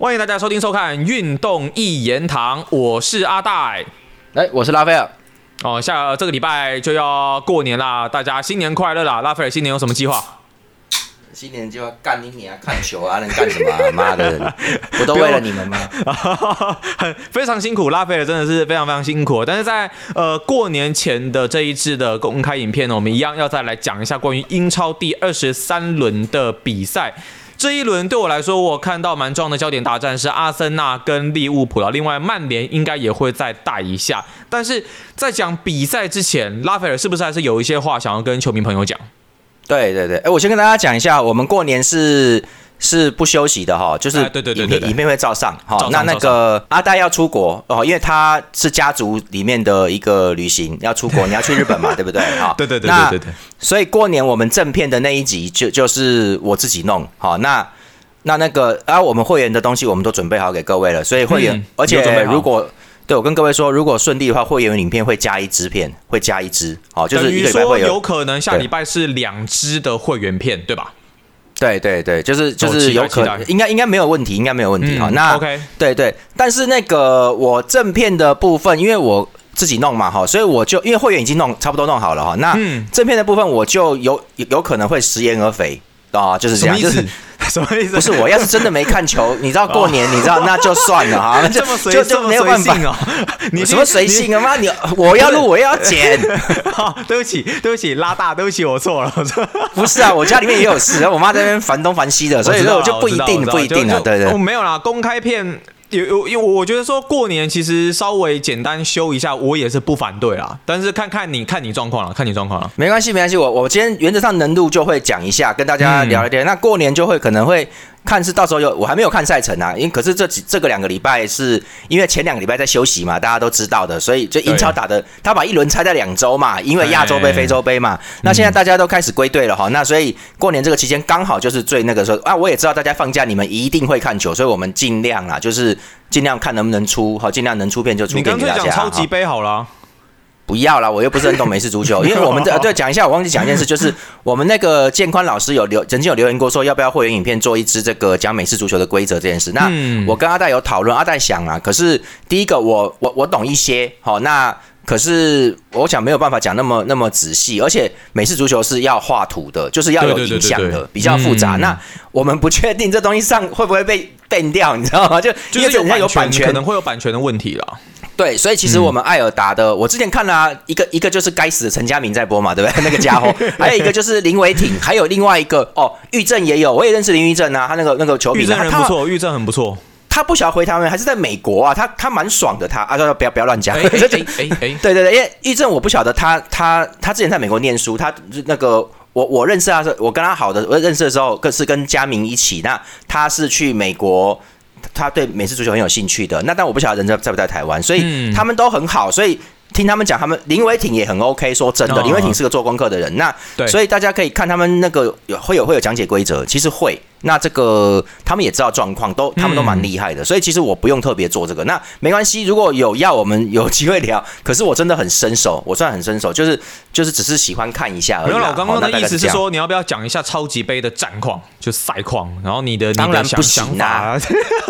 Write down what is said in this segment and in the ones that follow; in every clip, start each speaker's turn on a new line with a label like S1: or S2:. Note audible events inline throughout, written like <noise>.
S1: 欢迎大家收听收看《运动一言堂》，我是阿戴。
S2: 哎，我是拉斐尔。
S1: 哦，下这个礼拜就要过年啦，大家新年快乐啦！拉斐尔新年有什么计划？
S2: 新年就要干你你啊，看球啊，能干什么？妈的，<laughs> 不都为了你们吗？
S1: 很 <laughs> 非常辛苦，拉斐尔真的是非常非常辛苦。但是在呃过年前的这一次的公开影片呢，我们一样要再来讲一下关于英超第二十三轮的比赛。这一轮对我来说，我看到蛮重要的焦点大战是阿森纳跟利物浦了。另外，曼联应该也会再带一下。但是在讲比赛之前，拉斐尔是不是还是有一些话想要跟球迷朋友讲？
S2: 对对对，哎，我先跟大家讲一下，我们过年是是不休息的哈，就是
S1: 对对对对，
S2: 影片会照上哈。那那个阿呆要出国哦，因为他是家族里面的一个旅行要出国，<laughs> 你要去日本嘛，对不对？<laughs> 哈，
S1: 对对对对对对。
S2: 所以过年我们正片的那一集就就是我自己弄好，那那那个啊，我们会员的东西我们都准备好给各位了，所以会员而且如果。对，我跟各位说，如果顺利的话，会员影片会加一支片，会加一支，好，就是一个礼拜会。
S1: 有可能下礼拜是两支的会员片，对吧？
S2: 对对对，就是就是有可能，应该应该没有问题，应该没有问题。好，那
S1: OK，
S2: 对对，但是那个我正片的部分，因为我自己弄嘛，哈，所以我就因为会员已经弄差不多弄好了哈，那正片的部分我就有有可能会食言而肥啊，就是这样，就是。<laughs>
S1: 什么意思？
S2: 不是我要是真的没看球，你知道过年，<laughs> 你知道那就算了啊，<laughs>
S1: 这么随就没有办法哦。
S2: 你什么随性啊妈？你我要录我也要剪。
S1: 对不起，对不起，拉大，对不起，我错了。
S2: 不是啊，我家里面也有事，我妈在那边烦东烦西的，所以说我就不一定不一定了。对对，
S1: 没有啦，公开片。有有，因为我觉得说过年其实稍微简单修一下，我也是不反对啦。但是看看你看你状况了，看你状况了，
S2: 没关系没关系。我我今天原则上能录就会讲一下，跟大家聊一聊。那过年就会可能会。看是到时候有，我还没有看赛程啊，因为可是这几这个两个礼拜是因为前两个礼拜在休息嘛，大家都知道的，所以就英超打的，他把一轮拆在两周嘛，因为亚洲杯、非洲杯嘛，那现在大家都开始归队了哈，那所以过年这个期间刚好就是最那个时候啊，我也知道大家放假你们一定会看球，所以我们尽量啊，就是尽量看能不能出，好，尽量能出片就出片给大家。
S1: 你讲超级杯好了。
S2: 不要了，我又不是很懂美式足球。因为我们这 <laughs> 对讲一下，我忘记讲一件事，就是我们那个建宽老师有留曾经有留言过，说要不要会员影片做一支这个讲美式足球的规则这件事。那我跟阿戴有讨论，阿戴想啊，可是第一个我我我懂一些，好，那可是我想没有办法讲那么那么仔细，而且美式足球是要画图的，就是要有影响的，比较复杂。那我们不确定这东西上会不会被变掉，你知道吗？就
S1: 因为有版权，可能会有版权的问题了。
S2: 对，所以其实我们艾尔达的，我之前看了一个一个就是该死的陈家明在播嘛，对不对？那个家伙，<laughs> 还有一个就是林伟挺，还有另外一个哦，玉正也有，我也认识林玉正啊，他那个那个球
S1: 迷，玉正很不错，玉正很不错。
S2: 他不晓得回台湾还是在美国啊？他他蛮爽的，他啊，不要不要乱讲。哎哎
S1: 哎，
S2: 对对对，因为玉正我不晓得他他他之前在美国念书，他那个我我认识他是，我跟他好的，我认识的时候更是跟佳明一起，那他是去美国。他对美式足球很有兴趣的，那但我不晓得人在在不在台湾，所以他们都很好，所以听他们讲，他们林伟挺也很 OK。说真的，林伟挺是个做功课的人，那所以大家可以看他们那个有会有会有讲解规则，其实会。那这个他们也知道状况，都他们都蛮厉害的，所以其实我不用特别做这个，那没关系。如果有要我们有机会聊，可是我真的很伸手，我算很伸手，就是就是只是喜欢看一下而已。
S1: 没有，我刚刚的意思是说，你要不要讲一下超级杯的战况，就赛况，然后你的
S2: 当然不行啊，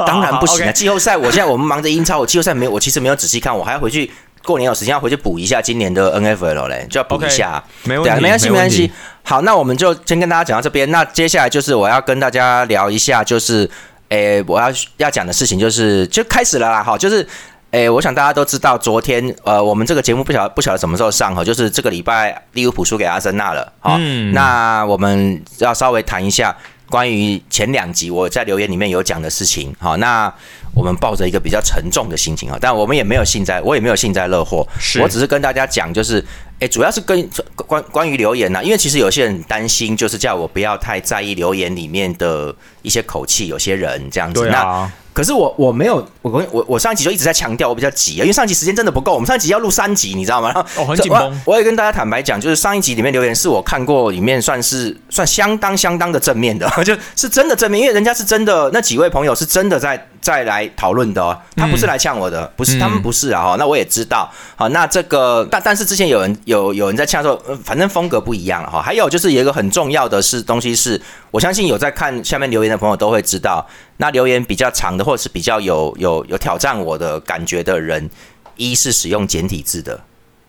S2: 当然不行啊。<laughs> 季后赛，我现在我们忙着英超，我季后赛没有，我其实没有仔细看，我还要回去过年有时间要回去补一下今年的 N F L 嘞，就要补一下。
S1: 没问题，
S2: 没关系，
S1: 没关
S2: 系。好，那我们就先跟大家讲到这边。那接下来就是我要跟大家聊一下，就是诶，我要要讲的事情就是就开始了啦。好，就是诶，我想大家都知道，昨天呃，我们这个节目不晓不晓得什么时候上哈，就是这个礼拜利物浦输给阿森纳了。好，那我们要稍微谈一下关于前两集我在留言里面有讲的事情。好，那我们抱着一个比较沉重的心情啊，但我们也没有幸灾，我也没有幸灾乐祸，我只是跟大家讲就是。哎，主要是跟关关于留言呐，因为其实有些人担心，就是叫我不要太在意留言里面的一些口气，有些人这样子。
S1: 那
S2: 可是我我没有，我我我上一集就一直在强调，我比较急啊，因为上一集时间真的不够，我们上一集要录三集，你知道吗？然
S1: 后哦，很 <laughs> 紧绷。
S2: 我也跟大家坦白讲，就是上一集里面留言是我看过里面算是算相当相当的正面的，<laughs> 就是真的正面，因为人家是真的，那几位朋友是真的在再来讨论的哦，他不是来呛我的，不是他们不是啊哈，那我也知道，好，那这个但但是之前有人有有人在呛说，反正风格不一样了哈，还有就是有一个很重要的是东西是，我相信有在看下面留言的朋友都会知道，那留言比较长的或者是比较有有有挑战我的感觉的人，一是使用简体字的，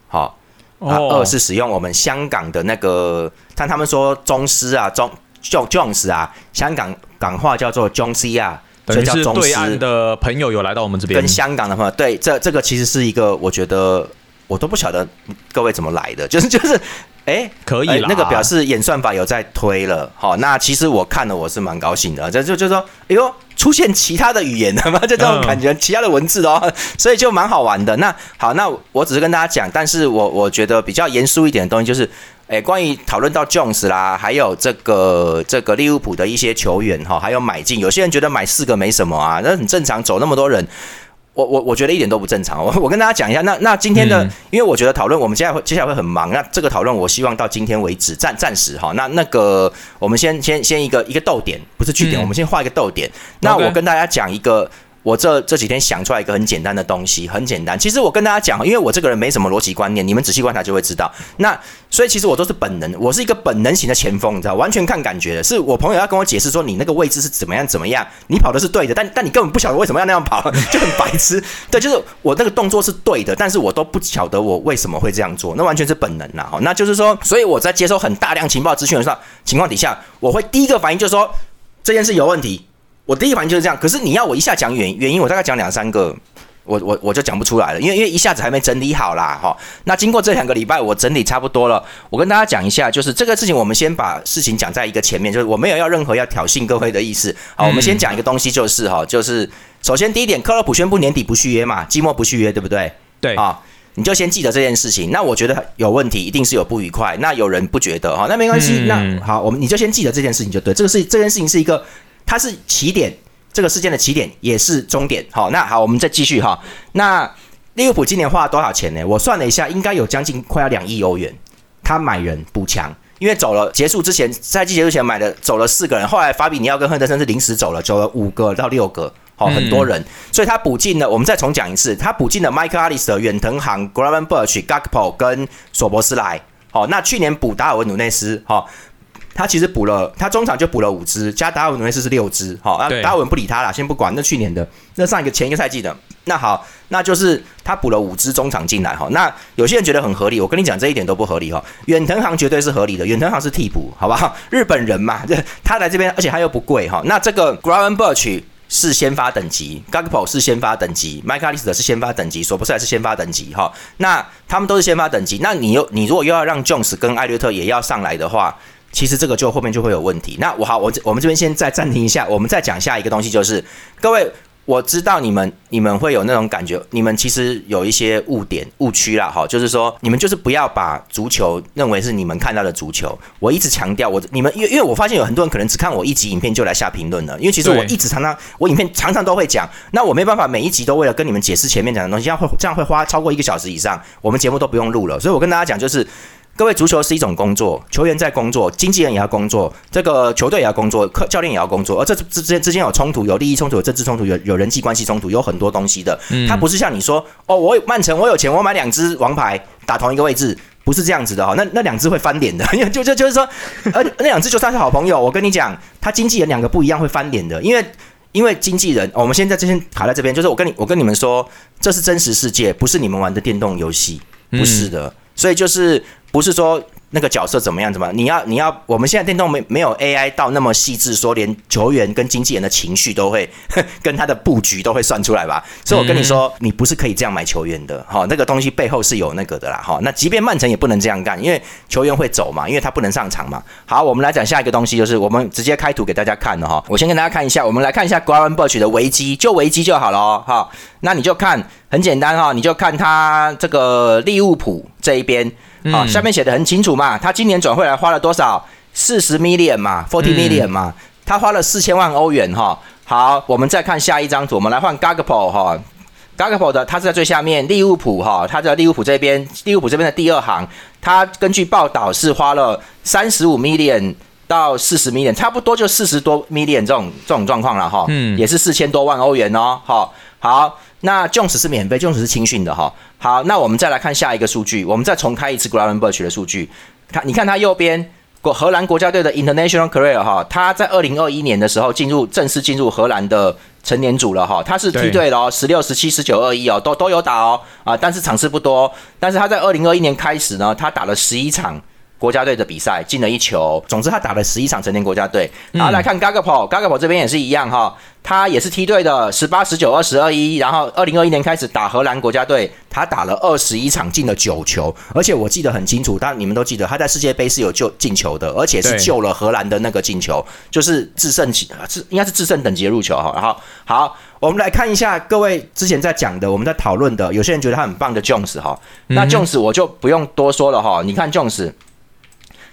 S2: 好，啊，二是使用我们香港的那个，但他们说宗师啊，宗 Jones 啊，香港港话叫做 Jones 啊。
S1: 所以是对岸的朋友有来到我们这边，
S2: 跟香港的朋友，对，这这个其实是一个，我觉得我都不晓得各位怎么来的，就 <laughs> 是就是，哎，
S1: 可以了，
S2: 那个表示演算法有在推了，好，那其实我看了我是蛮高兴的，就就就说，哎呦，出现其他的语言了嘛，<laughs> 就这种感觉，其他的文字哦，<laughs> 所以就蛮好玩的。那好，那我只是跟大家讲，但是我我觉得比较严肃一点的东西就是。诶，关于讨论到 Jones 啦，还有这个这个利物浦的一些球员哈，还有买进，有些人觉得买四个没什么啊，那很正常，走那么多人，我我我觉得一点都不正常。我我跟大家讲一下，那那今天的，因为我觉得讨论我们接下来会接下来会很忙，那这个讨论我希望到今天为止暂暂时哈，那那个我们先先先一个一个逗点，不是句点，我们先画一个逗点。那我跟大家讲一个。我这这几天想出来一个很简单的东西，很简单。其实我跟大家讲，因为我这个人没什么逻辑观念，你们仔细观察就会知道。那所以其实我都是本能，我是一个本能型的前锋，你知道，完全看感觉的。是我朋友要跟我解释说你那个位置是怎么样怎么样，你跑的是对的，但但你根本不晓得为什么要那样跑，就很白痴。对，就是我那个动作是对的，但是我都不晓得我为什么会这样做，那完全是本能呐。那就是说，所以我在接收很大量情报资讯的时候情况底下，我会第一个反应就是说这件事有问题。我第一反应就是这样，可是你要我一下讲原原因，我大概讲两三个，我我我就讲不出来了，因为因为一下子还没整理好啦，哈。那经过这两个礼拜，我整理差不多了，我跟大家讲一下，就是这个事情，我们先把事情讲在一个前面，就是我没有要任何要挑衅各位的意思，好，我们先讲一个东西，就是哈，就是首先第一点，克洛普宣布年底不续约嘛，季末不续约，对不对？
S1: 对啊，
S2: 你就先记得这件事情。那我觉得有问题，一定是有不愉快。那有人不觉得哈，那没关系，那好，我们你就先记得这件事情就对，这个是这件事情是一个。它是起点，这个事件的起点也是终点。好，那好，我们再继续哈。那利物浦今年花了多少钱呢？我算了一下，应该有将近快要两亿欧元。他买人补强，因为走了结束之前，赛季结束前买的走了四个人，后来法比尼奥跟亨德森是临时走了，走了五个到六个，好，很多人，所以他补进了。我们再重讲一次，他补进了麦克阿里斯的、远藤航、Graven Birch、Gakpo 跟索博斯莱。好，那去年补达尔文努内斯，好。他其实补了，他中场就补了五支，加达尔文努内斯是六支，好，啊，达尔文不理他了，先不管，那去年的，那上一个前一个赛季的，那好，那就是他补了五支中场进来，哈，那有些人觉得很合理，我跟你讲这一点都不合理，哈，远藤航绝对是合理的，远藤航是替补，好不好？<laughs> 日本人嘛，这 <laughs> 他来这边，而且他又不贵，哈，那这个 Graven Birch 是先发等级，Gakpo 是先发等级，Mike a l i s t 是先发等级，索布斯还是先发等级，哈，那他们都是先发等级，那你又你如果又要让 Jones 跟艾略特也要上来的话，其实这个就后面就会有问题。那我好，我我们这边先再暂停一下，我们再讲下一个东西，就是各位，我知道你们你们会有那种感觉，你们其实有一些误点误区啦，哈，就是说你们就是不要把足球认为是你们看到的足球。我一直强调，我你们因为因为我发现有很多人可能只看我一集影片就来下评论了，因为其实我一直常常我影片常常都会讲，那我没办法每一集都为了跟你们解释前面讲的东西，这样会这样会花超过一个小时以上，我们节目都不用录了。所以我跟大家讲就是。各位，足球是一种工作，球员在工作，经纪人也要工作，这个球队也要工作，客教练也要工作，而这之间之间有冲突，有利益冲突，有政治冲突，有有人际关系冲突，有很多东西的。他不是像你说，哦，我曼城我有钱，我买两只王牌打同一个位置，不是这样子的哈。那那两只会翻脸的，<laughs> 因为就就就是说，而 <laughs> 那两只就算是好朋友，我跟你讲，他经纪人两个不一样会翻脸的，因为因为经纪人，我们现在这边卡在这边，就是我跟你我跟你们说，这是真实世界，不是你们玩的电动游戏，不是的，所以就是不是说。那个角色怎么样？怎么？你要你要？我们现在电动没没有 AI 到那么细致，说连球员跟经纪人的情绪都会 <laughs> 跟他的布局都会算出来吧？所以我跟你说，你不是可以这样买球员的，哈，那个东西背后是有那个的啦，哈。那即便曼城也不能这样干，因为球员会走嘛，因为他不能上场嘛。好，我们来讲下一个东西，就是我们直接开图给大家看的哈。我先跟大家看一下，我们来看一下 Graven Birch 的危机，就危机就好了哦，哈。那你就看，很简单哈，你就看他这个利物浦这一边。好，下面写的很清楚嘛，他今年转会来花了多少？四十 million 嘛，forty million 嘛，他花了四千万欧元哈。好，我们再看下一张图，我们来换 Gagpo 哈，Gagpo 的他是在最下面，利物浦哈，他在利物浦这边，利物浦这边的第二行，他根据报道是花了三十五 million 到四十 million，差不多就四十多 million 这种这种状况了哈，嗯，也是四千多万欧元哦，好，好，那 Jones 是免费，Jones 是青训的哈，好，那我们再来看下一个数据，我们再重开一次 Gravenberch 的数据，看，你看它右边。国荷兰国家队的 international career 哈，他在二零二一年的时候进入正式进入荷兰的成年组了哈，他是梯队了哦，十六、十七、十九、二一哦，都都有打哦啊，但是场次不多，但是他在二零二一年开始呢，他打了十一场。国家队的比赛进了一球，总之他打了十一场成年国家队。然后来看 Gagapo，Gagapo 这边也是一样哈，他也是梯队的十八、十九、二十二一。然后二零二一年开始打荷兰国家队，他打了二十一场进了九球，而且我记得很清楚，但你们都记得他在世界杯是有救进球的，而且是救了荷兰的那个进球，就是制胜级，是应该是制胜等级的入球哈。然后好，我们来看一下各位之前在讲的，我们在讨论的，有些人觉得他很棒的 Jones 哈，那 Jones 我就不用多说了哈，你看 Jones。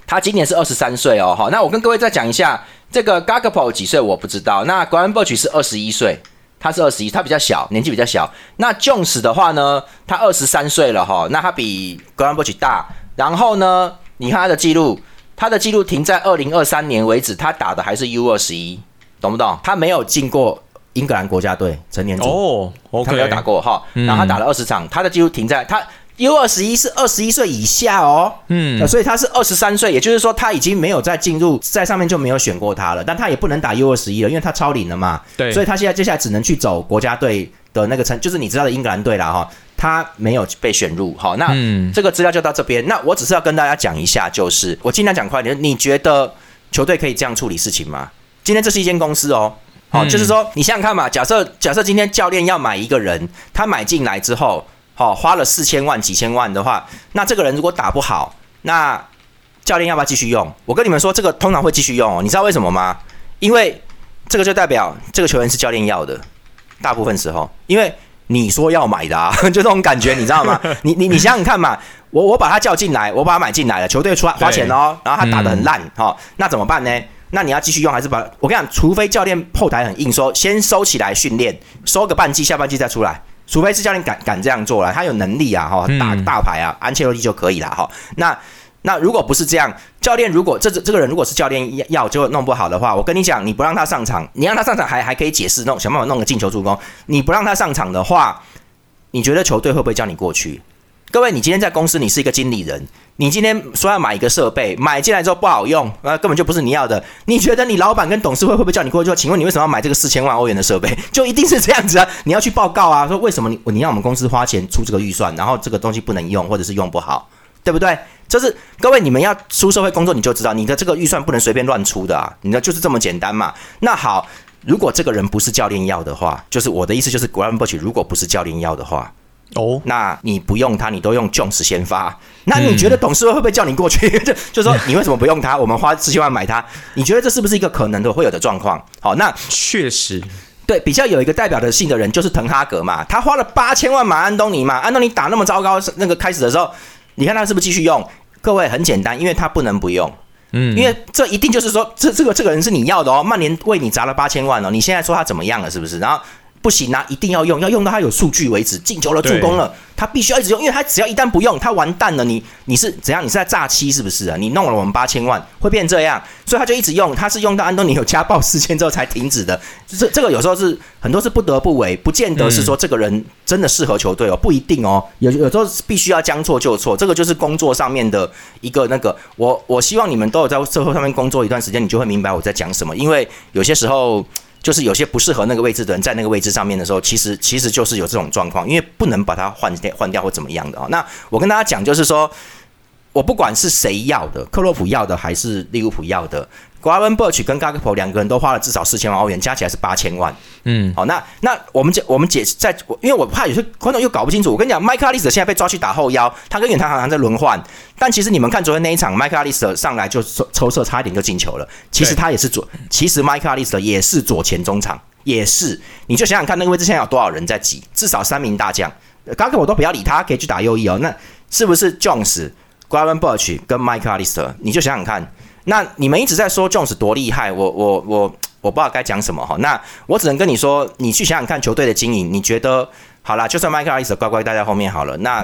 S2: 他今年是二十三岁哦，好，那我跟各位再讲一下，这个 Gagapo 几岁我不知道。那 g r a n b u r c h 是二十一岁，他是二十一，他比较小，年纪比较小。那 Jones 的话呢，他二十三岁了哈，那他比 g r a n b u r c h 大。然后呢，你看他的记录，他的记录停在二零二三年为止，他打的还是 U 二十一，懂不懂？他没有进过英格兰国家队成年组
S1: 哦，
S2: 他没有打过哈。然后他打了二十场，他的记录停在他。U 二十一是二十一岁以下哦，嗯，所以他是二十三岁，也就是说他已经没有再进入在上面就没有选过他了，但他也不能打 U 二十一了，因为他超龄了嘛，
S1: 对，
S2: 所以他现在接下来只能去走国家队的那个成，就是你知道的英格兰队了哈，他没有被选入，好，那这个资料就到这边，那我只是要跟大家讲一下，就是我尽量讲快点，你觉得球队可以这样处理事情吗？今天这是一间公司哦，好，就是说你想想看嘛，假设假设今天教练要买一个人，他买进来之后。好，花了四千万、几千万的话，那这个人如果打不好，那教练要不要继续用？我跟你们说，这个通常会继续用哦。你知道为什么吗？因为这个就代表这个球员是教练要的，大部分时候，因为你说要买的啊，<laughs> 就这种感觉，你知道吗？<laughs> 你你你想想看嘛，我我把他叫进来，我把他买进来了，球队出花钱哦，然后他打的很烂，哈，那怎么办呢？那你要继续用还是把？我跟你讲，除非教练后台很硬，说先收起来训练，收个半季，下半季再出来。除非是教练敢敢这样做了，他有能力啊，哈，打大牌啊，安切洛蒂就可以了，哈。那那如果不是这样，教练如果这这个人如果是教练要就弄不好的话，我跟你讲，你不让他上场，你让他上场还还可以解释弄想办法弄个进球助攻。你不让他上场的话，你觉得球队会不会叫你过去？各位，你今天在公司，你是一个经理人。你今天说要买一个设备，买进来之后不好用，那根本就不是你要的。你觉得你老板跟董事会会不会叫你过去？请问你为什么要买这个四千万欧元的设备？<laughs> 就一定是这样子啊？你要去报告啊，说为什么你你让我们公司花钱出这个预算，然后这个东西不能用，或者是用不好，对不对？就是各位，你们要出社会工作，你就知道你的这个预算不能随便乱出的啊。你的就是这么简单嘛？那好，如果这个人不是教练要的话，就是我的意思就是 g r a n b u c h 如果不是教练要的话。哦，那你不用他，你都用 Jones 先发，那你觉得董事会会不会叫你过去？就 <laughs> 就说你为什么不用他？我们花四千万买他，<laughs> 你觉得这是不是一个可能的会有的状况？好，那
S1: 确实，
S2: 对，比较有一个代表的性的人就是滕哈格嘛，他花了八千万买安东尼嘛，安东尼打那么糟糕，那个开始的时候，你看他是不是继续用？各位很简单，因为他不能不用，嗯，因为这一定就是说，这这个这个人是你要的哦，曼联为你砸了八千万哦，你现在说他怎么样了？是不是？然后。不行啊，一定要用，要用到他有数据为止，进球了、助攻了，他必须要一直用，因为他只要一旦不用，他完蛋了。你你是怎样？你是在诈欺是不是啊？你弄了我们八千万，会变这样，所以他就一直用，他是用到安东尼有家暴事件之后才停止的。这这个有时候是很多是不得不为，不见得是说这个人真的适合球队哦，不一定哦。有有时候必须要将错就错，这个就是工作上面的一个那个。我我希望你们都有在社会上面工作一段时间，你就会明白我在讲什么，因为有些时候。就是有些不适合那个位置的人，在那个位置上面的时候，其实其实就是有这种状况，因为不能把它换掉换掉或怎么样的啊。那我跟大家讲，就是说我不管是谁要的，克洛普要的还是利物浦要的。g a v e n Birch 跟 g a g p o 两个人都花了至少四千万欧元，加起来是八千万。嗯，好，那那我们解我们解在，因为我怕有些观众又搞不清楚。我跟你讲，麦克阿利斯现在被抓去打后腰，他跟远藤航航在轮换。但其实你们看昨天那一场，麦克阿利斯上来就抽抽射，差一点就进球了。其实他也是左，其实麦克阿利斯也是左前中场，也是。你就想想看，那个位置现在有多少人在挤？至少三名大将。刚刚我都不要理他，可以去打右翼哦。那是不是 Jones、g a v e n Birch 跟麦克阿利斯？你就想想看。那你们一直在说 Jones 多厉害，我我我我不知道该讲什么哈。那我只能跟你说，你去想想看球队的经营，你觉得好啦，就算 Michael Ice 乖乖待在后面好了。那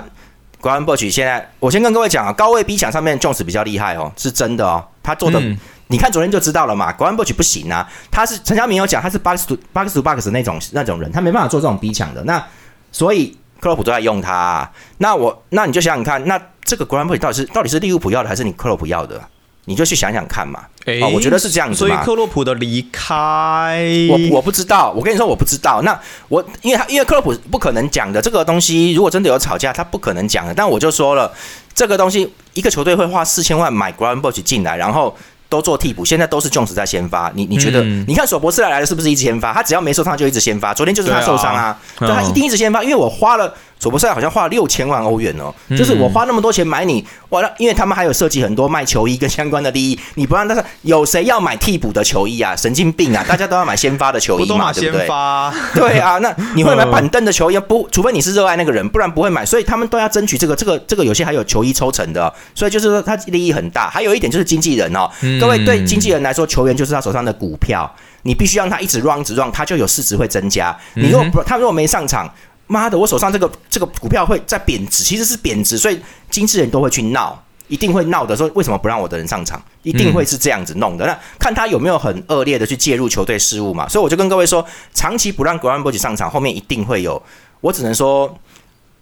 S2: g r a n b u r c h 现在，我先跟各位讲啊，高位逼抢上面 Jones 比较厉害哦，是真的哦。他做的，你看昨天就知道了嘛。格兰波奇不行啊，他是陈家明有讲，他是 box to box to box 那种那种人，他没办法做这种逼抢的。那所以克洛普都在用他、啊。那我那你就想想看，那这个格兰波奇到底是到底是利物浦要的，还是你克洛普要的？你就去想想看嘛。
S1: 哎
S2: 哦，我觉得是这样子嘛。
S1: 所以克洛普的离开，
S2: 我我不知道，我跟你说我不知道。那我因为他因为克洛普不可能讲的这个东西，如果真的有吵架，他不可能讲的。但我就说了，这个东西一个球队会花四千万买 g r a n b o c h 进来，然后都做替补，现在都是 Jones 在先发。你你觉得？
S1: 嗯
S2: 你看索博斯来了是不是一直先发？他只要没受伤就一直先发。昨天就是他受伤啊，
S1: 对啊
S2: 他一定一直先发，因为我花了。索博斯好像花了六千万欧元哦，就是我花那么多钱买你，完了，因为他们还有设计很多卖球衣跟相关的利益，你不让但是有谁要买替补的球衣啊？神经病啊！大家都要买先发的球衣嘛，<laughs> 对不对
S1: 先？发？
S2: 对啊，那你会买板凳的球衣不？除非你是热爱那个人，不然不会买。所以他们都要争取这个，这个，这个有些还有球衣抽成的，所以就是说他利益很大。还有一点就是经纪人哦，各位对经纪人来说，球员就是他手上的股票，你必须让他一直 run 一直 run，他就有市值会增加。你如果不，他如果没上场。妈的！我手上这个这个股票会在贬值，其实是贬值，所以经纪人都会去闹，一定会闹的。说为什么不让我的人上场？一定会是这样子弄的。那看他有没有很恶劣的去介入球队事务嘛。所以我就跟各位说，长期不让格兰波奇上场，后面一定会有。我只能说。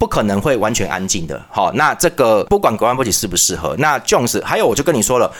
S2: 不可能会完全安静的。好，那这个不管格兰波奇适不适合，那 Jones 还有我就跟你说了。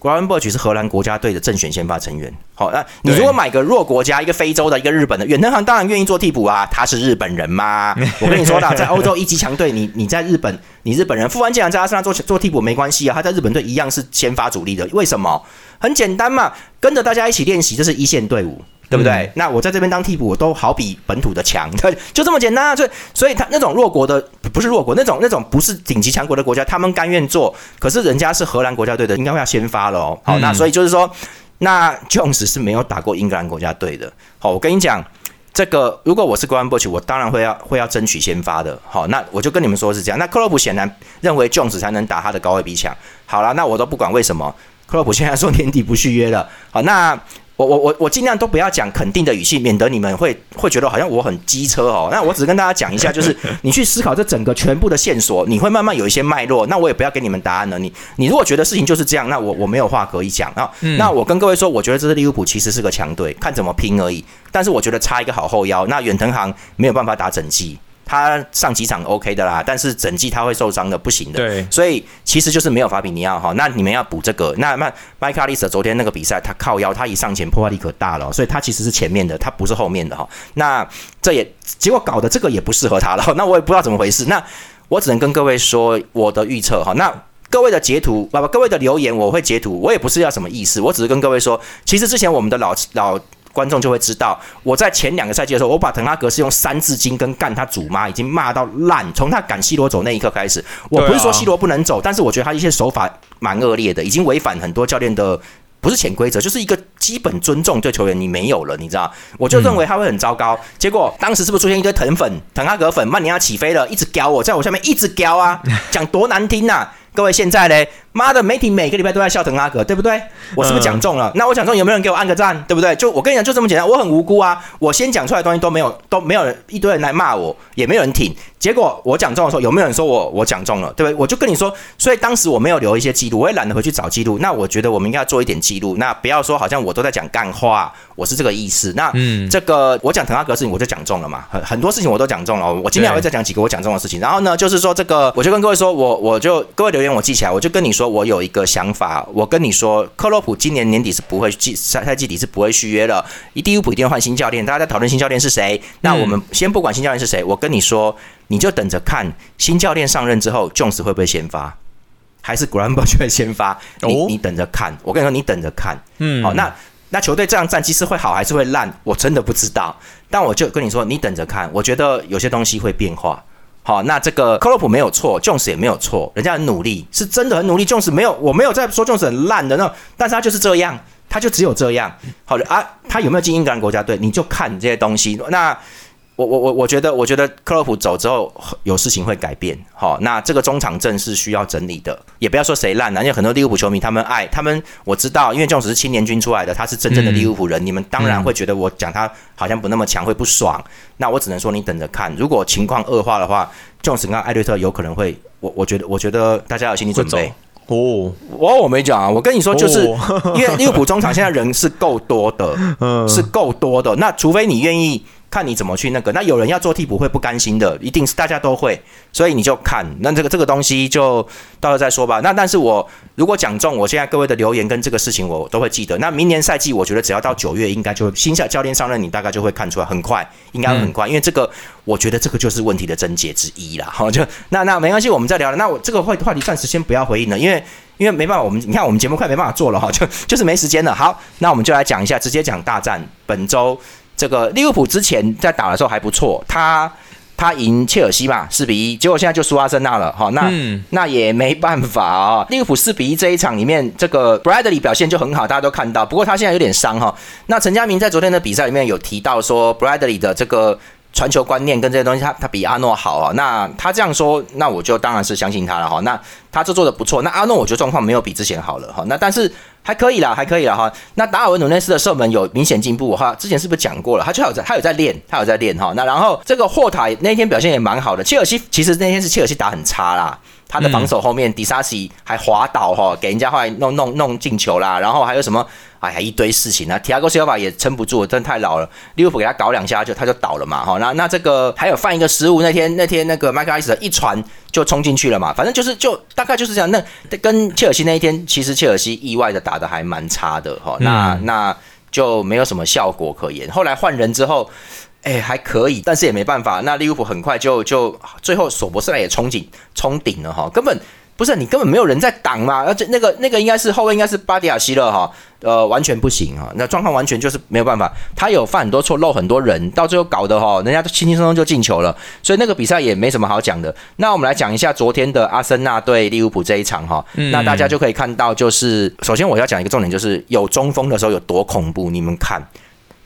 S2: 格兰波奇是荷兰国家队的正选先发成员。好，那你如果买个弱国家，一个非洲的，一个日本的，远藤航当然愿意做替补啊。他是日本人嘛？<laughs> 我跟你说啦，在欧洲一级强队，你你在日本，你日本人富安健洋在他身上做做替补没关系啊。他在日本队一样是先发主力的。为什么？很简单嘛，跟着大家一起练习，这是一线队伍。对不对？嗯、那我在这边当替补，我都好比本土的强，对，<laughs> 就这么简单啊！所以，所以他那种弱国的不是弱国，那种那种不是顶级强国的国家，他们甘愿做，可是人家是荷兰国家队的，应该会要先发了哦。好，嗯、那所以就是说，那 Jones 是没有打过英格兰国家队的。好，我跟你讲，这个如果我是 g r a n b o c h 我当然会要会要争取先发的。好，那我就跟你们说是这样。那克洛普显然认为 Jones 才能打他的高位逼抢。好了，那我都不管为什么，克洛普现在说年底不续约了。好，那。我我我我尽量都不要讲肯定的语气，免得你们会会觉得好像我很机车哦。那我只是跟大家讲一下，就是你去思考这整个全部的线索，你会慢慢有一些脉络。那我也不要给你们答案了。你你如果觉得事情就是这样，那我我没有话可以讲啊。嗯、那我跟各位说，我觉得这支利物浦其实是个强队，看怎么拼而已。但是我觉得差一个好后腰，那远藤航没有办法打整季。他上几场 OK 的啦，但是整季他会受伤的，不行的。
S1: 对，
S2: 所以其实就是没有法比尼奥哈，那你们要补这个。那麦麦卡利斯昨天那个比赛，他靠腰，他一上前破坏力可大了，所以他其实是前面的，他不是后面的哈。那这也结果搞的这个也不适合他了。<laughs> 那我也不知道怎么回事。那我只能跟各位说我的预测哈。那各位的截图，不不，各位的留言我会截图，我也不是要什么意思，我只是跟各位说，其实之前我们的老老。观众就会知道，我在前两个赛季的时候，我把滕哈格是用三字经跟干他祖妈已经骂到烂。从他赶西罗走那一刻开始，我不是说西罗不能走，但是我觉得他一些手法蛮恶劣的，已经违反很多教练的不是潜规则，就是一个基本尊重对球员你没有了，你知道？我就认为他会很糟糕。结果当时是不是出现一堆藤粉、滕哈格粉、曼尼亚起飞了，一直屌我，在我下面一直屌啊，讲多难听呐、啊！各位现在嘞，妈的，媒体每个礼拜都在笑滕哈格，对不对？我是不是讲中了？嗯、那我讲中有没有人给我按个赞？对不对？就我跟你讲，就这么简单。我很无辜啊，我先讲出来的东西都没有，都没有人一堆人来骂我，也没有人挺。结果我讲中的时候，有没有人说我我讲中了？对不对？我就跟你说，所以当时我没有留一些记录，我也懒得回去找记录。那我觉得我们应该要做一点记录，那不要说好像我都在讲干话，我是这个意思。那嗯，这个我讲滕哈格事情我就讲中了嘛，很很多事情我都讲中了。我今天还会再讲几个我讲中的事情。然后呢，就是说这个，我就跟各位说，我我就各位留言我记起来，我就跟你说，我有一个想法，我跟你说，克洛普今年年底是不会季赛赛季底是不会续约了，一利物浦一定要换新教练，大家在讨论新教练是谁。那我们先不管新教练是谁，我跟你说，你就等着看新教练上任之后，Jones 会不会先发，还是 g r a n b o 就会先发？你你等着看，我跟你说，你等着看。嗯，好，那那球队这样战绩是会好还是会烂？我真的不知道。但我就跟你说，你等着看，我觉得有些东西会变化。好，那这个克洛普没有错，Jones 也没有错，人家很努力，是真的很努力。Jones 没有，我没有在说 Jones 很烂的那，但是他就是这样，他就只有这样。好的啊，他有没有进英格兰国家队，你就看这些东西。那我我我我觉得，我觉得克洛普走之后有事情会改变。好，那这个中场阵是需要整理的，也不要说谁烂了，因为很多利物浦球迷他们爱他们，我知道，因为 Jones 是青年军出来的，他是真正的利物浦人，嗯、你们当然会觉得我讲他好像不那么强会不爽。那我只能说你等着看，如果情况恶化的话，Jones 跟艾略特有可能会，我我觉得我觉得大家有心理准备。
S1: 哦，
S2: 我我没讲啊，我跟你说，就是
S1: 哦 <laughs>
S2: 因为利物浦中场现在人是够多的，
S1: 嗯
S2: 是够多的。那除非你愿意看你怎么去那个，那有人要做替补会不甘心的，一定是大家都会，所以你就看。那这个这个东西就到时候再说吧。那但是我如果讲中，我现在各位的留言跟这个事情我都会记得。那明年赛季，我觉得只要到九月，应该就新下教练上任，你大概就会看出来，很快，应该会很快，因为这个我觉得这个就是问题的症结之一啦。<laughs> 好，就那那没关系，我们再聊了。那我这个话话题暂时先不要回应了，因为。因为没办法，我们你看我们节目快没办法做了哈，就就是没时间了。好，那我们就来讲一下，直接讲大战。本周这个利物浦之前在打的时候还不错，他他赢切尔西嘛，四比一，结果现在就输阿森纳了哈。那、
S1: 嗯
S2: 那也没办法啊、利物浦四比一这一场里面，这个 Bradley 表现就很好，大家都看到。不过他现在有点伤哈。那陈佳明在昨天的比赛里面有提到说，Bradley 的这个传球观念跟这些东西，他他比阿诺好啊。那他这样说，那我就当然是相信他了哈。那他这做的不错。那阿诺我觉得状况没有比之前好了哈。那但是还可以啦，还可以啦哈。那达尔文努内斯的射门有明显进步哈，之前是不是讲过了？他就有在，他有在练，他有在练哈。那然后这个霍塔那天表现也蛮好的。切尔西其实那天是切尔西打很差啦。他的防守后面，迪沙西还滑倒哈，给人家后来弄弄弄进球啦，然后还有什么，哎呀一堆事情啊。提亚戈西尔瓦也撑不住，真的太老了，利物浦给他搞两下就他就倒了嘛哈。那那这个还有犯一个失误，那天那天那个麦克艾斯一传就冲进去了嘛，反正就是就大概就是这样。那跟切尔西那一天，其实切尔西意外的打的还蛮差的哈。那那就没有什么效果可言。后来换人之后。哎，还可以，但是也没办法。那利物浦很快就就最后索博斯莱也冲顶冲顶了哈，根本不是你根本没有人在挡嘛，而且那个那个应该是后卫应该是巴迪亚希勒哈，呃，完全不行啊，那状况完全就是没有办法，他有犯很多错，漏很多人，到最后搞得哈，人家都轻轻松松就进球了，所以那个比赛也没什么好讲的。那我们来讲一下昨天的阿森纳对利物浦这一场哈，那大家就可以看到，就是首先我要讲一个重点，就是有中锋的时候有多恐怖，你们看。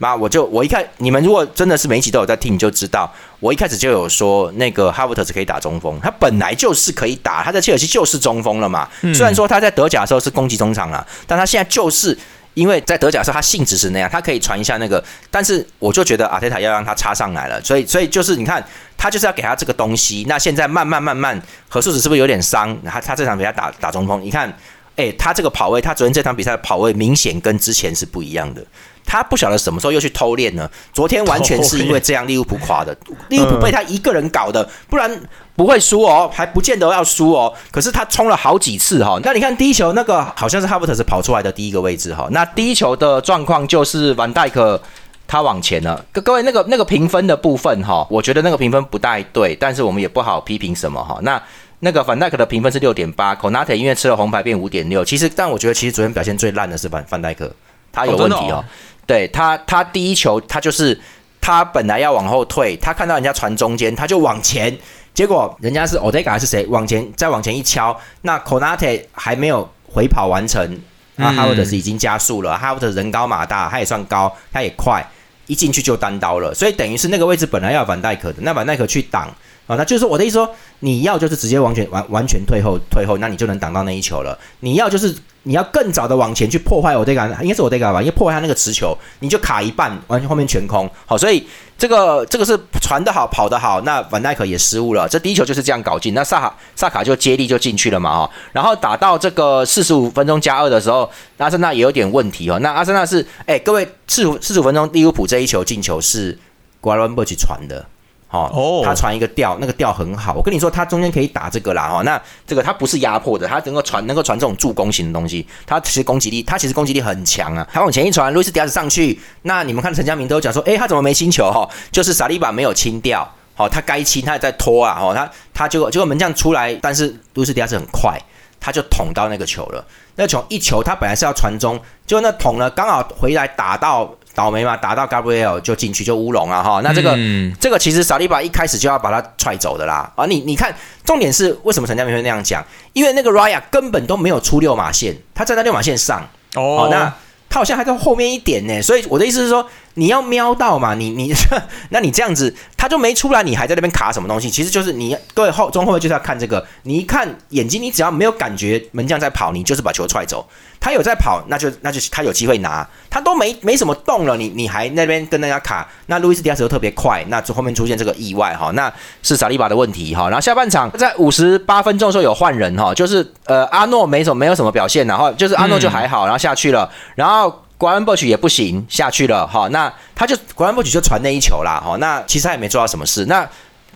S2: 那我就我一看，你们如果真的是每一集都有在听，你就知道，我一开始就有说那个哈弗特是可以打中锋，他本来就是可以打，他在切尔西就是中锋了嘛。虽然说他在德甲的时候是攻击中场了，但他现在就是因为在德甲的时候他性质是那样，他可以传一下那个，但是我就觉得阿泰塔要让他插上来了，所以所以就是你看他就是要给他这个东西。那现在慢慢慢慢，何素子是不是有点伤？他他这场比赛打打中锋，你看，诶，他这个跑位，他昨天这场比赛的跑位明显跟之前是不一样的。他不晓得什么时候又去偷练呢？昨天完全是因为这样利物浦垮的，利物浦被他一个人搞的，不然不会输哦，还不见得要输哦。可是他冲了好几次哈、那你看第一球那个好像是哈伯特是跑出来的第一个位置哈、那第一球的状况就是 van 戴克。他往前了，各各位那个那个评分的部分哈，我觉得那个评分不太对，但是我们也不好批评什么哈。那那个范戴克的评分是六点八 a t e 因为吃了红牌变五点六，其实但我觉得其实昨天表现最烂的是范范戴克，他有问题哦。
S1: 哦哦
S2: 对他，他第一球他就是他本来要往后退，他看到人家传中间，他就往前，结果人家是 Odega 还是谁往前再往前一敲，那 Konate 还没有回跑完成，那
S1: 嗯
S2: 哈维德是已经加速了，哈维德人高马大，他也算高，他也快，一进去就单刀了，所以等于是那个位置本来要有反戴克的，那反戴克去挡。啊，那就是我的意思说，你要就是直接完全完完全退后退后，那你就能挡到那一球了。你要就是你要更早的往前去破坏我这个，应该是我这个吧，因为破坏他那个持球，你就卡一半，完全后面全空。好，所以这个这个是传的好，跑得好，那 van 戴克也失误了，这第一球就是这样搞进，那萨卡萨卡就接力就进去了嘛哈，然后打到这个四十五分钟加二的时候，阿森纳也有点问题哦。那阿森纳是哎，各位四十四十五分钟利物浦这一球进球是瓜伦伯奇传的。哦
S1: 哦，
S2: 他传一个调，那个调很好。我跟你说，他中间可以打这个啦，哈。那这个他不是压迫的，他能够传，能够传这种助攻型的东西。他其实攻击力，他其实攻击力很强啊。他往前一传，路易斯迪亚斯上去，那你们看陈家明都讲说，诶，他怎么没清球？哈，就是萨利巴没有清掉，好，他该清，他也在拖啊，哦，他他结果结果门将出来，但是路易斯迪亚斯很快，他就捅到那个球了。那球一球，他本来是要传中，结果那捅呢，刚好回来打到倒霉嘛，打到 Gabriel 就进去就乌龙啊哈。那这个、
S1: 嗯
S2: 这个其实萨利巴一开始就要把他踹走的啦。啊，你你看，重点是为什么陈家明会那样讲？因为那个 Raya 根本都没有出六马线，他站在六马线上。哦
S1: 哦，，
S2: 那他好像还在后面一点呢。所以我的意思是说，你要瞄到嘛，你你 <laughs> 那你这样子他就没出来，你还在那边卡什么东西？其实就是你各位后中后卫就是要看这个，你一看眼睛，你只要没有感觉门将在跑，你就是把球踹走。他有在跑，那就那就他有机会拿，他都没没什么动了，你你还那边跟人家卡，那路易斯迪亚斯又特别快，那后面出现这个意外哈，那是萨利巴的问题哈。然后下半场在五十八分钟的时候有换人哈，就是呃阿诺没什么没有什么表现，然后就是阿诺就还好，然后下去了，然后国安波曲也不行下去了哈，那他就国安波曲就传那一球啦哈，那其实他也没做到什么事那。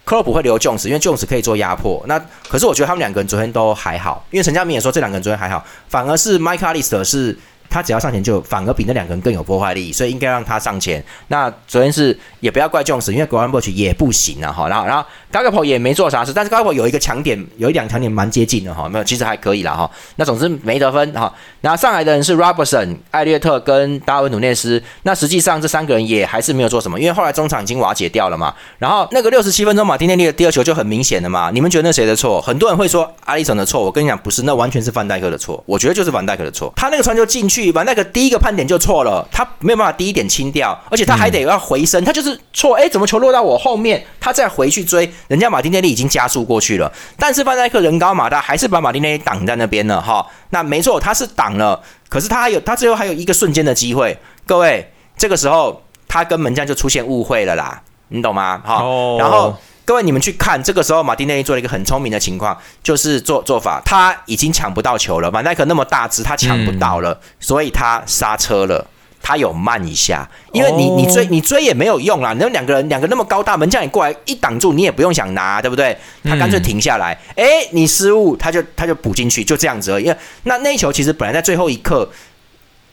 S2: 克洛普会留 Jones，因为 Jones 可以做压迫。那可是我觉得他们两个人昨天都还好，因为陈家明也说这两个人昨天还好，反而是 Mike Alister 是。他只要上前就反而比那两个人更有破坏力，所以应该让他上前。那昨天是也不要怪 Jones，因为 g r a n b u c h 也不行啊哈。然后然后 g a g a p o 也没做啥事，但是 g a g a p o 有一个强点，有一两强点蛮接近的哈，没有其实还可以了哈。那总之没得分哈。然后上来的人是 Robertson、艾略特跟达尔文努内斯。那实际上这三个人也还是没有做什么，因为后来中场已经瓦解掉了嘛。然后那个六十七分钟马丁内利的第二球就很明显的嘛。你们觉得那谁的错？很多人会说阿里森的错，我跟你讲不是，那完全是范戴克的错。我觉得就是范戴克的错，他那个传球进去，范戴克第一个。判点就错了，他没有办法第一点清掉，而且他还得要回身，他就是错。哎，怎么球落到我后面，他再回去追，人家马丁内利已经加速过去了，但是范戴克人高马大，还是把马丁内利挡在那边了哈。那没错，他是挡了，可是他还有，他最后还有一个瞬间的机会。各位，这个时候他跟门将就出现误会了啦，你懂吗？哈，然后。各位，你们去看，这个时候马丁内利做了一个很聪明的情况，就是做做法，他已经抢不到球了，马奈克那么大只，他抢不到了，所以他刹车了，他有慢一下，因为你你追你追也没有用啦，那两个人两个那么高大，门将也过来一挡住，你也不用想拿，对不对？他干脆停下来，哎，你失误，他就他就补进去，就这样子而已。那那球其实本来在最后一刻。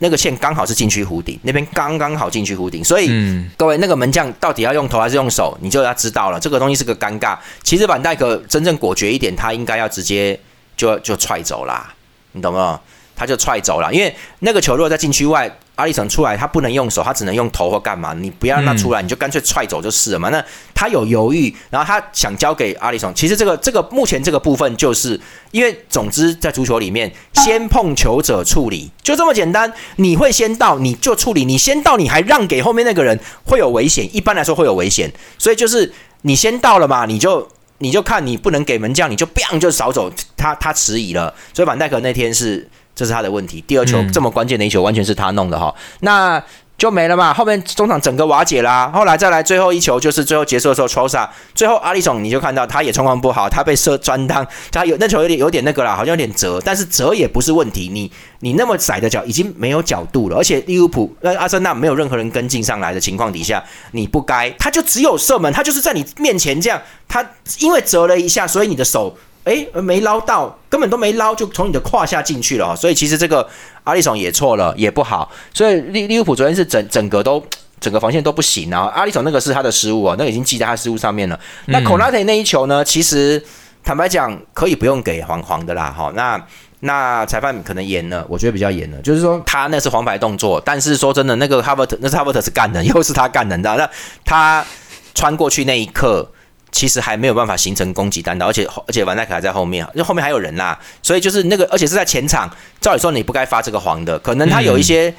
S2: 那个线刚好是禁区弧顶，那边刚刚好禁区弧顶，所以各位那个门将到底要用头还是用手，你就要知道了。这个东西是个尴尬。其实板带可真正果决一点，他应该要直接就就踹走啦，你懂吗？他就踹走了，因为那个球如果在禁区外。阿里森出来，他不能用手，他只能用头或干嘛？你不要让他出来，你就干脆踹走就是了嘛。那他有犹豫，然后他想交给阿里森。其实这个这个目前这个部分，就是因为总之在足球里面，先碰球者处理，就这么简单。你会先到，你就处理。你先到，你还让给后面那个人，会有危险。一般来说会有危险，所以就是你先到了嘛，你就你就看你不能给门将，你就 bang 就扫走他，他迟疑了。所以板戴克那天是。这是他的问题。第二球这么关键的一球，完全是他弄的哈，那就没了嘛。后面中场整个瓦解啦。后来再来最后一球，就是最后结束的时候 s a 最后阿里总你就看到他也状况不好，他被射专裆，他有那球有点有点那个啦，好像有点折，但是折也不是问题。你你那么窄的脚已经没有角度了，而且利物浦呃阿森纳没有任何人跟进上来的情况底下，你不该，他就只有射门，他就是在你面前这样，他因为折了一下，所以你的手。哎，没捞到，根本都没捞，就从你的胯下进去了。所以其实这个阿里松也错了，也不好。所以利利物浦昨天是整整个都整个防线都不行啊。阿里松那个是他的失误啊，那已经记在他失误上面了。那孔拉特那一球呢？其实坦白讲，可以不用给黄黄的啦。哈，那那裁判可能严了，我觉得比较严了。就是说他那是黄牌动作，但是说真的，那个哈伯特那是哈伯特是干的，又是他干的，你知道？那他穿过去那一刻。其实还没有办法形成攻击单刀，而且而且万奈克还在后面，因为后面还有人啦，所以就是那个，而且是在前场。照理说你不该发这个黄的，可能他有一些，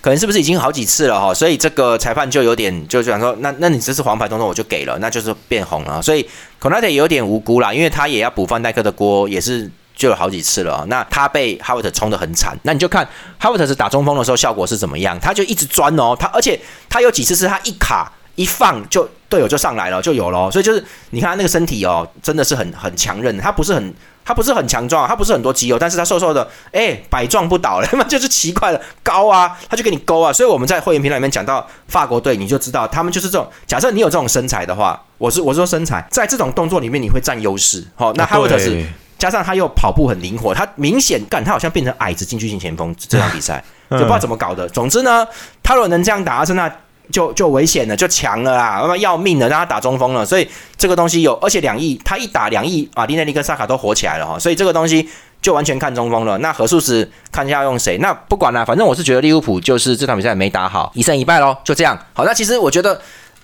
S2: 可能是不是已经好几次了哈？所以这个裁判就有点就想说，那那你这是黄牌动作我就给了，那就是变红了。所以 c o n a t e 有点无辜啦，因为他也要补范耐克的锅，也是就有好几次了。那他被 Howard 冲得很惨，那你就看 Howard 是打中锋的时候效果是怎么样？他就一直钻哦，他而且他有几次是他一卡。一放就队友就上来了，就有了，所以就是你看他那个身体哦，真的是很很强韧，他不是很他不是很强壮，他不是很多肌肉，但是他瘦瘦的，哎，百壮不倒了，<laughs> 那么就是奇怪了，高啊，他就给你勾啊，所以我们在会员频道里面讲到法国队，你就知道他们就是这种，假设你有这种身材的话，我是我是说身材，在这种动作里面你会占优势，好，那哈维特是加上他又跑步很灵活，他明显干他好像变成矮子进去型前锋，这场比赛 <laughs> 就不知道怎么搞的，总之呢，他如果能这样打，阿森纳。就就危险了，就强了啦，那么要命了，让他打中锋了，所以这个东西有，而且两亿，他一打两亿，啊丁内利跟萨卡都火起来了哈，所以这个东西就完全看中锋了。那何素时看一下用谁，那不管了，反正我是觉得利物浦就是这场比赛没打好，一胜一败喽，就这样。好，那其实我觉得，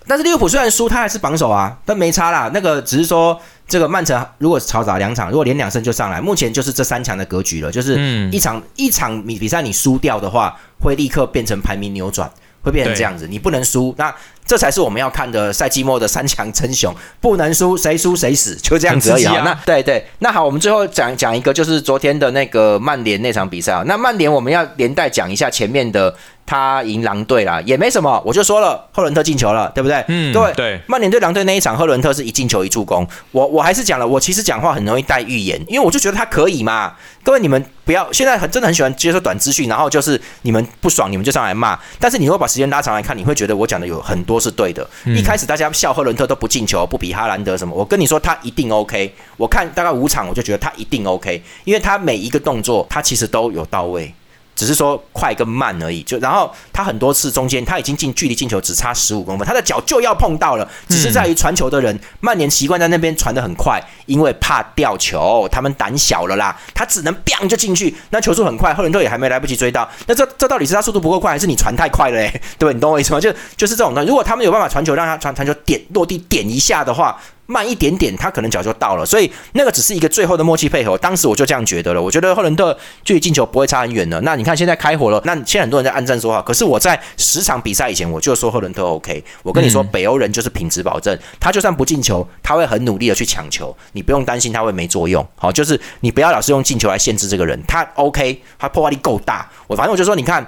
S2: 但是利物浦虽然输，他还是榜首啊，但没差啦。那个只是说，这个曼城如果嘈杂两场，如果连两胜就上来，目前就是这三强的格局了，就是一场一场比比赛你输掉的话，会立刻变成排名扭转。会变成这样子，你不能输。那这才是我们要看的赛季末的三强称雄，不能输，谁输谁死，就这样子而已啊。那对对，那好，我们最后讲讲一个，就是昨天的那个曼联那场比赛啊。那曼联我们要连带讲一下前面的。他赢狼队啦，也没什么，我就说了，赫伦特进球了，对不对？
S1: 嗯，
S2: 各位，
S1: 对，
S2: 曼联对狼队那一场，赫伦特是一进球一助攻。我我还是讲了，我其实讲话很容易带预言，因为我就觉得他可以嘛。各位，你们不要现在很真的很喜欢接受短资讯，然后就是你们不爽，你们就上来骂。但是你会把时间拉长来看，你会觉得我讲的有很多是对的。一开始大家笑赫伦特都不进球，不比哈兰德什么，我跟你说他一定 OK。我看大概五场，我就觉得他一定 OK，因为他每一个动作他其实都有到位。只是说快跟慢而已，就然后他很多次中间他已经进距离进球只差十五公分，他的脚就要碰到了，只是在于传球的人曼联习惯在那边传的很快，因为怕掉球，他们胆小了啦，他只能 bang 就进去，那球速很快，赫伦特也还没来不及追到，那这这到底是他速度不够快，还是你传太快了嘞？对不对？你懂我意思吗？就就是这种的，如果他们有办法传球让他传传球点落地点一下的话。慢一点点，他可能脚就到了，所以那个只是一个最后的默契配合。当时我就这样觉得了，我觉得赫伦特距离进球不会差很远的。那你看现在开火了，那现在很多人在暗战说话，可是我在十场比赛以前我就说赫伦特 OK。我跟你说，北欧人就是品质保证，他就算不进球，他会很努力的去抢球，你不用担心他会没作用。好，就是你不要老是用进球来限制这个人，他 OK，他破坏力够大。我反正我就说，你看。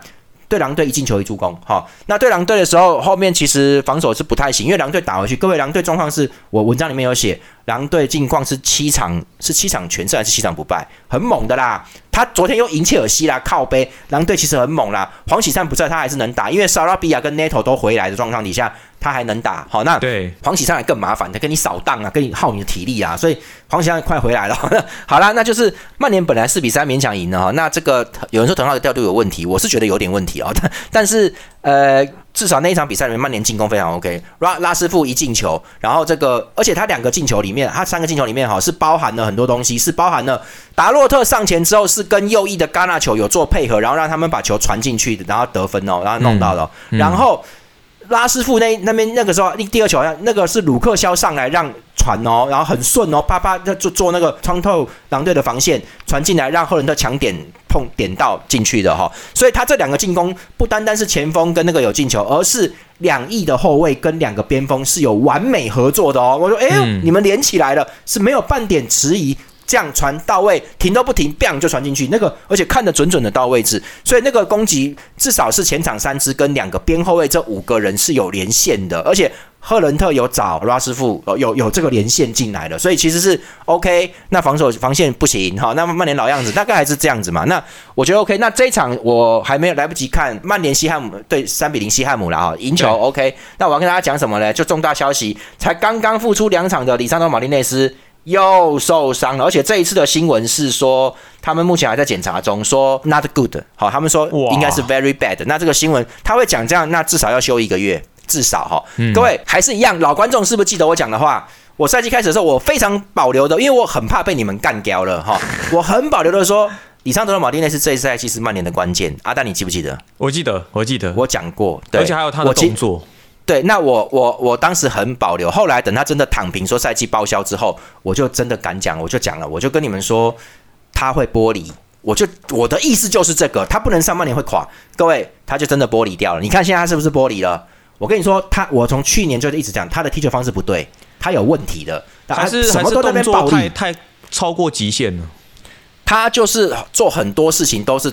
S2: 对狼队一进球一助攻，好，那对狼队的时候，后面其实防守是不太行，因为狼队打回去，各位狼队状况是我文章里面有写，狼队近况是七场是七场全胜还是七场不败，很猛的啦。他昨天又赢切尔西啦，靠背，狼队其实很猛啦。黄喜善不在，他还是能打，因为萨拉比亚跟 NATO 都回来的状况底下，他还能打。好，那
S1: 对
S2: 黄喜善还更麻烦，他跟你扫荡啊，跟你耗你的体力啊，所以黄喜善快回来了。<laughs> 好啦，那就是曼联本来四比三勉强赢了哈，那这个有人说滕浩的调度有问题，我是觉得有点问题啊，但 <laughs> 但是呃。至少那一场比赛里面，曼联进攻非常 OK。拉拉师傅一进球，然后这个，而且他两个进球里面，他三个进球里面哈是包含了很多东西，是包含了达洛特上前之后是跟右翼的戛纳球有做配合，然后让他们把球传进去，然后得分哦，然后弄到了，然后。拉师傅那那边那个时候，第第二球好像那个是鲁克肖上来让传哦，然后很顺哦，啪啪就做做那个穿透狼队的防线传进来，让赫伦特抢点碰点到进去的哈。所以他这两个进攻不单单是前锋跟那个有进球，而是两翼的后卫跟两个边锋是有完美合作的哦。我说，哎，你们连起来了，是没有半点迟疑。这样传到位，停都不停，bang 就传进去。那个，而且看得准准的到位置，所以那个攻击至少是前场三支跟两个边后卫这五个人是有连线的，而且赫伦特有找拉师傅，有有这个连线进来的，所以其实是 OK。那防守防线不行哈，那曼联老样子，大概还是这样子嘛。那我觉得 OK。那这一场我还没有来不及看曼联西汉姆对三比零西汉姆了哈，赢球 OK。那我要跟大家讲什么呢？就重大消息，才刚刚复出两场的里桑多马丁内斯。又受伤了，而且这一次的新闻是说，他们目前还在检查中，说 not good。好，他们说应该是 very bad。那这个新闻他会讲这样，那至少要休一个月，至少哈。各位还是一样，老观众是不是记得我讲的话？我赛季开始的时候，我非常保留的，因为我很怕被你们干掉了哈。<laughs> 我很保留的说，里桑德罗马丁内是这一赛季是曼联的关键。阿丹，你记不记得？
S1: 我记得，我记得，
S2: 我讲过，而
S1: 且还有他的动作。
S2: 对，那我我我当时很保留，后来等他真的躺平说赛季报销之后，我就真的敢讲，我就讲了，我就跟你们说他会剥离，我就我的意思就是这个，他不能上半年会垮，各位他就真的剥离掉了。你看现在他是不是剥离了？我跟你说，他我从去年就一直讲他的踢球方式不对，他有问题的，
S1: 还是什么都在那边暴力，太超过极限了。
S2: 他就是做很多事情都是。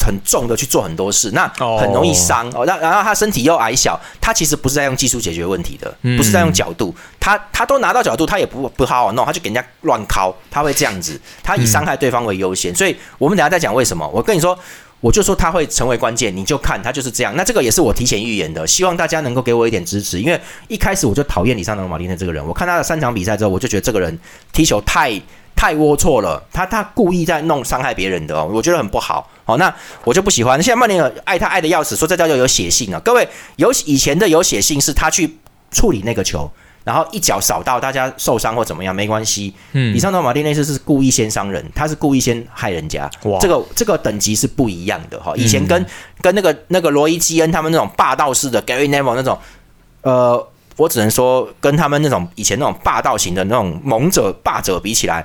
S2: 很重的去做很多事，那很容易伤哦。那然后他身体又矮小，他其实不是在用技术解决问题的，不是在用角度，他他都拿到角度，他也不不好好弄，他就给人家乱敲，他会这样子，他以伤害对方为优先。所以我们等下再讲为什么。我跟你说，我就说他会成为关键，你就看他就是这样。那这个也是我提前预言的，希望大家能够给我一点支持，因为一开始我就讨厌里桑德罗马丁的这个人，我看他的三场比赛之后，我就觉得这个人踢球太。太龌龊了，他他故意在弄伤害别人的哦，我觉得很不好。好，那我就不喜欢。现在曼联爱他爱的要死，说这叫做有血性啊。各位有以前的有血性是他去处理那个球，然后一脚扫到大家受伤或怎么样没关系。嗯，以上的马丁内斯是故意先伤人，他是故意先害人家。哇，这个这个等级是不一样的哈。以前跟跟那个那个罗伊基恩他们那种霸道式的 Gary Neville 那种，呃，我只能说跟他们那种以前那种霸道型的那种猛者霸者比起来。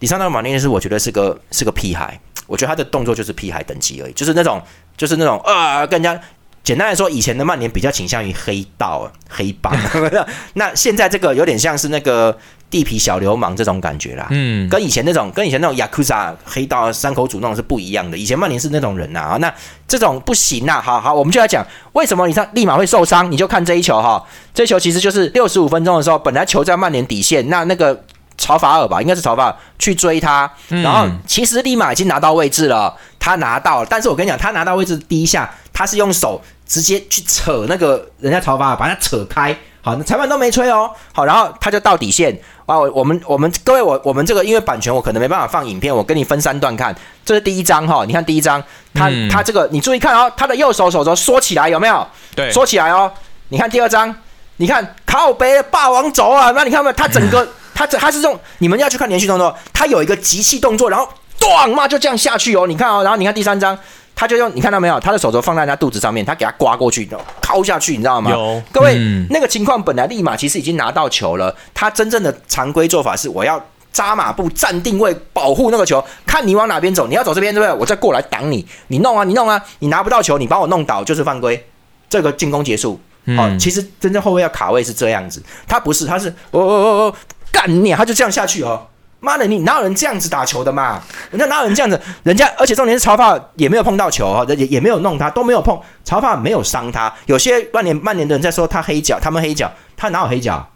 S2: 里桑德马丁内斯，我觉得是个是个屁孩，我觉得他的动作就是屁孩等级而已，就是那种就是那种啊，更加简单来说，以前的曼联比较倾向于黑道、黑帮，<laughs> 那现在这个有点像是那个地痞小流氓这种感觉啦。嗯，跟以前那种跟以前那种雅库萨黑道山口组那种是不一样的。以前曼联是那种人呐，那这种不行呐。好好，我们就来讲为什么你上立马会受伤。你就看这一球哈，这一球其实就是六十五分钟的时候，本来球在曼联底线，那那个。曹法尔吧，应该是曹法尔去追他，然后其实立马已经拿到位置了，他拿到了，但是我跟你讲，他拿到位置第一下，他是用手直接去扯那个人家曹法尔，把他扯开，好，裁判都没吹哦，好，然后他就到底线，哇，我们我们各位我我们这个因为版权我可能没办法放影片，我跟你分三段看，这是第一张哈，你看第一张，他他这个你注意看哦，他的右手手肘缩起来有没有？
S1: 对，
S2: 缩起来哦，你看第二张，你看靠背霸王肘啊，那你看没有？他整个。<laughs> 他这他是这种，你们要去看连续动作，他有一个集气动作，然后咣嘛就这样下去哦。你看哦，然后你看第三张，他就用你看到没有？他的手肘放在他肚子上面，他给他刮过去，敲下去，你知道吗？
S1: 有
S2: 各位那个情况，本来立马其实已经拿到球了。他真正的常规做法是，我要扎马步站定位，保护那个球，看你往哪边走，你要走这边对不对？我再过来挡你，你弄啊，你弄啊，你拿不到球，你把我弄倒就是犯规，这个进攻结束。哦，其实真正后卫要卡位是这样子，他不是，他是哦哦哦哦。干你，他就这样下去哦！妈的，你哪有人这样子打球的嘛？人家哪有人这样子？人家而且重点是曹法也没有碰到球哦，也也没有弄他，都没有碰。曹法没有伤他。有些曼联曼联的人在说他黑脚，他们黑脚，他哪有黑脚？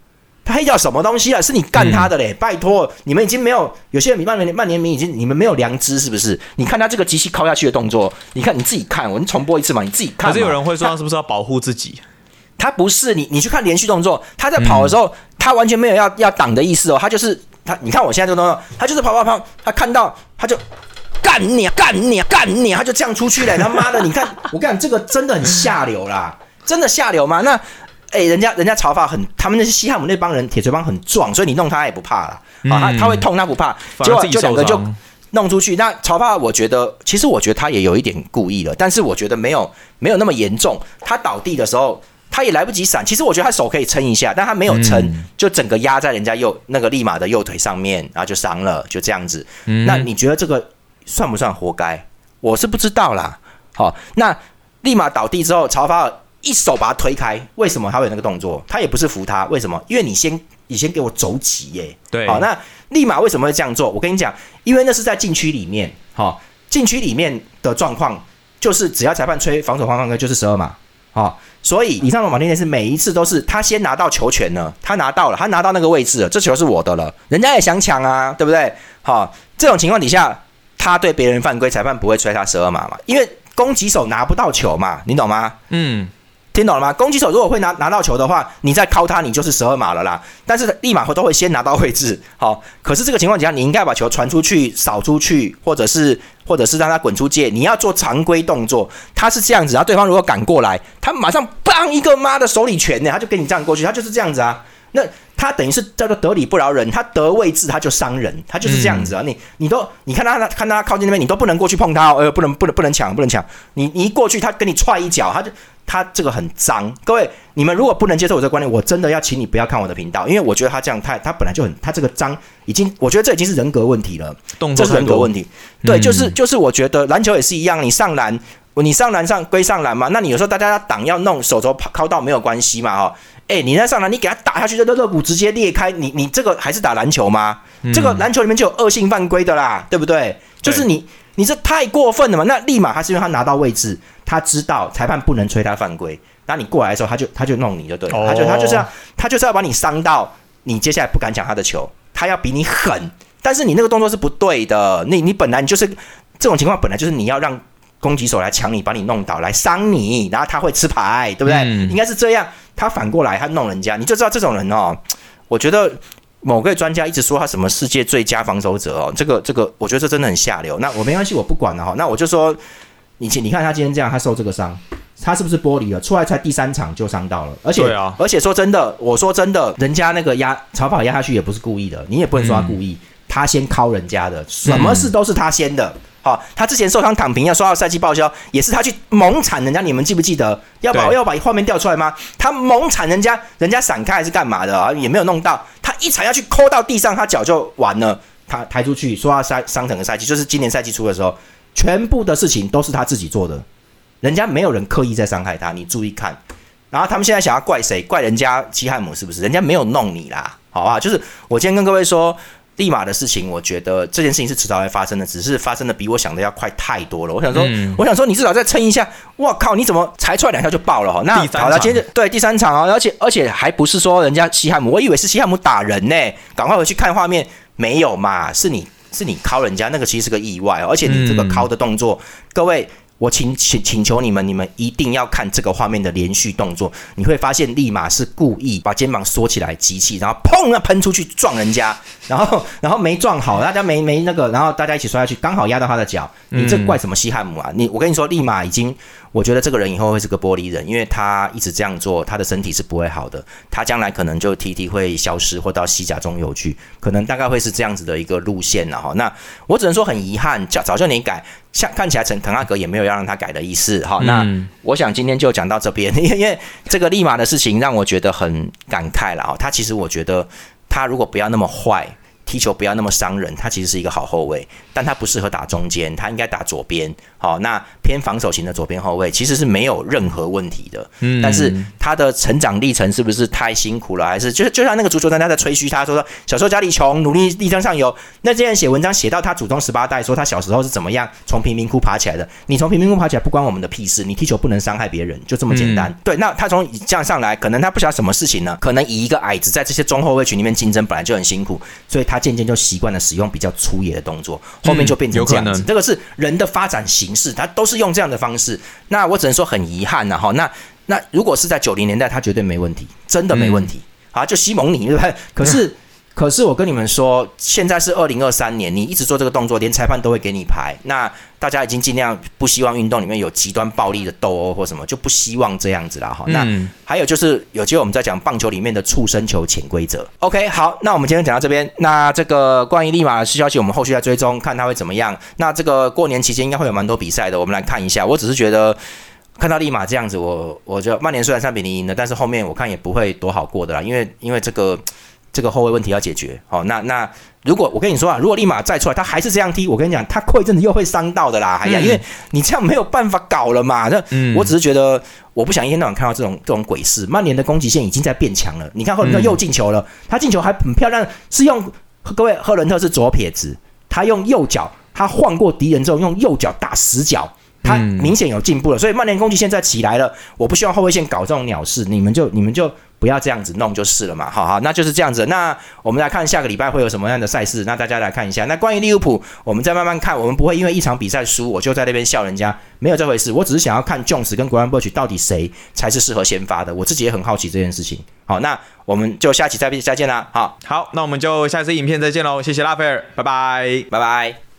S2: 他黑脚什么东西啊？是你干他的嘞！拜托，你们已经没有有些曼联曼联迷已经你们没有良知是不是？你看他这个机器靠下去的动作，你看你自己看，我们重播一次嘛，你自己看。
S1: 可是有人会说他是不是要保护自己？
S2: 他不是你，你去看连续动作，他在跑的时候，他完全没有要要挡的意思哦，他就是他，你看我现在这个动作，他就是跑跑跑，他看到他就干你干你干你，他就这样出去了，他妈的，你看我跟你讲，这个真的很下流啦，真的下流吗？那哎，人家人家曹发很，他们那些西汉姆那帮人铁锤帮很壮，所以你弄他也不怕了啊，他他会痛他不怕，结果就两个就弄出去。那曹发我觉得，其实我觉得他也有一点故意了，但是我觉得没有没有那么严重，他倒地的时候。他也来不及闪，其实我觉得他手可以撑一下，但他没有撑，就整个压在人家右那个立马的右腿上面，然后就伤了，就这样子。那你觉得这个算不算活该？我是不知道啦。好，那立马倒地之后，曹法尔一手把他推开，为什么他有那个动作？他也不是扶他，为什么？因为你先你先给我走起耶。
S1: 对，
S2: 好，那立马为什么会这样做？我跟你讲，因为那是在禁区里面，好，禁区里面的状况就是只要裁判吹防守方犯规就是十二码，好。所以，以上的马丁内斯每一次都是他先拿到球权呢，他拿到了，他拿到那个位置了，这球是我的了，人家也想抢啊，对不对？好，这种情况底下，他对别人犯规，裁判不会吹他十二码嘛？因为攻击手拿不到球嘛，你懂吗？嗯。听懂了吗？攻击手如果会拿拿到球的话，你再敲他，你就是十二码了啦。但是立马会都会先拿到位置，好。可是这个情况底下，你应该把球传出去、扫出去，或者是或者是让他滚出界。你要做常规动作，他是这样子。然后对方如果赶过来，他马上砰一个妈的手里拳呢，他就给你这样过去，他就是这样子啊。那他等于是叫做得理不饶人，他得位置他就伤人，他就是这样子啊。你你都你看他看他靠近那边，你都不能过去碰他，呃，不能不能不能抢，不能抢。你你一过去，他跟你踹一脚，他就。他这个很脏，各位，你们如果不能接受我这个观念，我真的要请你不要看我的频道，因为我觉得他这样太，他本来就很，他这个脏已经，我觉得这已经是人格问题了，这是人格问题。对，就是就是，我觉得篮球也是一样，你上篮，你上篮上归上篮嘛，那你有时候大家要挡要弄，手肘跑靠到没有关系嘛，哈，哎，你在上篮，你给他打下去，这肋骨直接裂开，你你这个还是打篮球吗？这个篮球里面就有恶性犯规的啦，对不对？就是你你这太过分了嘛，那立马他是因为他拿到位置。他知道裁判不能吹他犯规，那你过来的时候，他就他就弄你就对了，他就他就是要他就是要把你伤到，你接下来不敢抢他的球，他要比你狠，但是你那个动作是不对的，你你本来你就是这种情况，本来就是你要让攻击手来抢你，把你弄倒，来伤你，然后他会吃牌，对不对？应该是这样，他反过来他弄人家，你就知道这种人哦。我觉得某个专家一直说他什么世界最佳防守者哦，这个这个，我觉得这真的很下流。那我没关系，我不管了哈。那我就说。你你看他今天这样，他受这个伤，他是不是玻璃了？出来才第三场就伤到了，而且而且说真的，我说真的，人家那个压曹跑压下去也不是故意的，你也不能说他故意，他先敲人家的，什么事都是他先的。好，他之前受伤躺平要刷到赛季报销，也是他去猛铲人家，你们记不记得？要把要把画面调出来吗？他猛铲人家，人家闪开还是干嘛的啊？也没有弄到，他一踩下去抠到地上，他脚就完了，他抬出去说要伤伤整个赛季，就是今年赛季初的时候。全部的事情都是他自己做的，人家没有人刻意在伤害他，你注意看。然后他们现在想要怪谁？怪人家西汉姆是不是？人家没有弄你啦，好吧？就是我今天跟各位说。立马的事情，我觉得这件事情是迟早会发生的，只是发生的比我想的要快太多了。我想说，我想说，你至少再撑一下。我靠，你怎么才出来两下就爆了哈？那好了，接着对第三场啊，而且而且还不是说人家西汉姆，我以为是西汉姆打人呢。赶快回去看画面，没有嘛？是你是你敲人家那个，其实是个意外，而且你这个敲的动作，各位。我请请请求你们，你们一定要看这个画面的连续动作，你会发现立马是故意把肩膀缩起来，机器，然后砰，那喷出去撞人家，然后 <laughs> 然后没撞好，大家没没那个，然后大家一起摔下去，刚好压到他的脚，你这怪什么西汉姆啊？你我跟你说，立马已经。我觉得这个人以后会是个玻璃人，因为他一直这样做，他的身体是不会好的。他将来可能就 T T 会消失，或到西甲中游去，可能大概会是这样子的一个路线了哈。那我只能说很遗憾，叫早就你改，像看起来陈滕阿格也没有要让他改的意思哈。那我想今天就讲到这边，<laughs> 因为因为这个立马的事情让我觉得很感慨了哈。他其实我觉得他如果不要那么坏。踢球不要那么伤人，他其实是一个好后卫，但他不适合打中间，他应该打左边。好，那偏防守型的左边后卫其实是没有任何问题的。嗯，但是他的成长历程是不是太辛苦了？还是就是就像那个足球专家在吹嘘，他说说小时候家里穷，努力力争上游。那这样写文章写到他祖宗十八代，说他小时候是怎么样从贫民窟爬起来的？你从贫民窟爬起来不关我们的屁事，你踢球不能伤害别人，就这么简单。对，那他从这样上来，可能他不晓得什么事情呢？可能以一个矮子在这些中后卫群里面竞争本来就很辛苦，所以他渐渐就习惯了使用比较粗野的动作，后面就变成这样子。这个是人的发展形式，他都是用。这样的方式，那我只能说很遗憾呐哈。那那如果是在九零年代，他绝对没问题，真的没问题啊。就西蒙尼对不对？可是可是我跟你们说，现在是二零二三年，你一直做这个动作，连裁判都会给你牌。那大家已经尽量不希望运动里面有极端暴力的斗殴或什么，就不希望这样子了哈。那还有就是有机会我们在讲棒球里面的触身球潜规则。OK，好，那我们今天讲到这边。那这个关于立马的消息，我们后续再追踪，看他会怎么样。那这个过年期间应该会有蛮多比赛的，我们来看一下。我只是觉得看到立马这样子，我我觉得曼联虽然三比零赢了，但是后面我看也不会多好过的啦，因为因为这个这个后卫问题要解决。好，那那。如果我跟你说啊，如果立马再出来，他还是这样踢，我跟你讲，他过一阵子又会伤到的啦。哎呀，因为你这样没有办法搞了嘛。那我只是觉得，我不想一天到晚看到这种这种鬼事。曼联的攻击线已经在变强了。你看后面又进球了，他进球还很漂亮，是用各位赫伦特是左撇子，他用右脚，他晃过敌人之后用右脚打死角，他明显有进步了。所以曼联攻击现在起来了，我不希望后卫线搞这种鸟事，你们就你们就。不要这样子弄就是了嘛，好好，那就是这样子。那我们来看下个礼拜会有什么样的赛事，那大家来看一下。那关于利物浦，我们再慢慢看，我们不会因为一场比赛输，我就在那边笑人家，没有这回事。我只是想要看 Jones 跟 Graham Burch 到底谁才是适合先发的，我自己也很好奇这件事情。好，那我们就下期再再见啦。好
S1: 好，那我们就下次影片再见喽，谢谢拉斐尔，拜拜，
S2: 拜拜。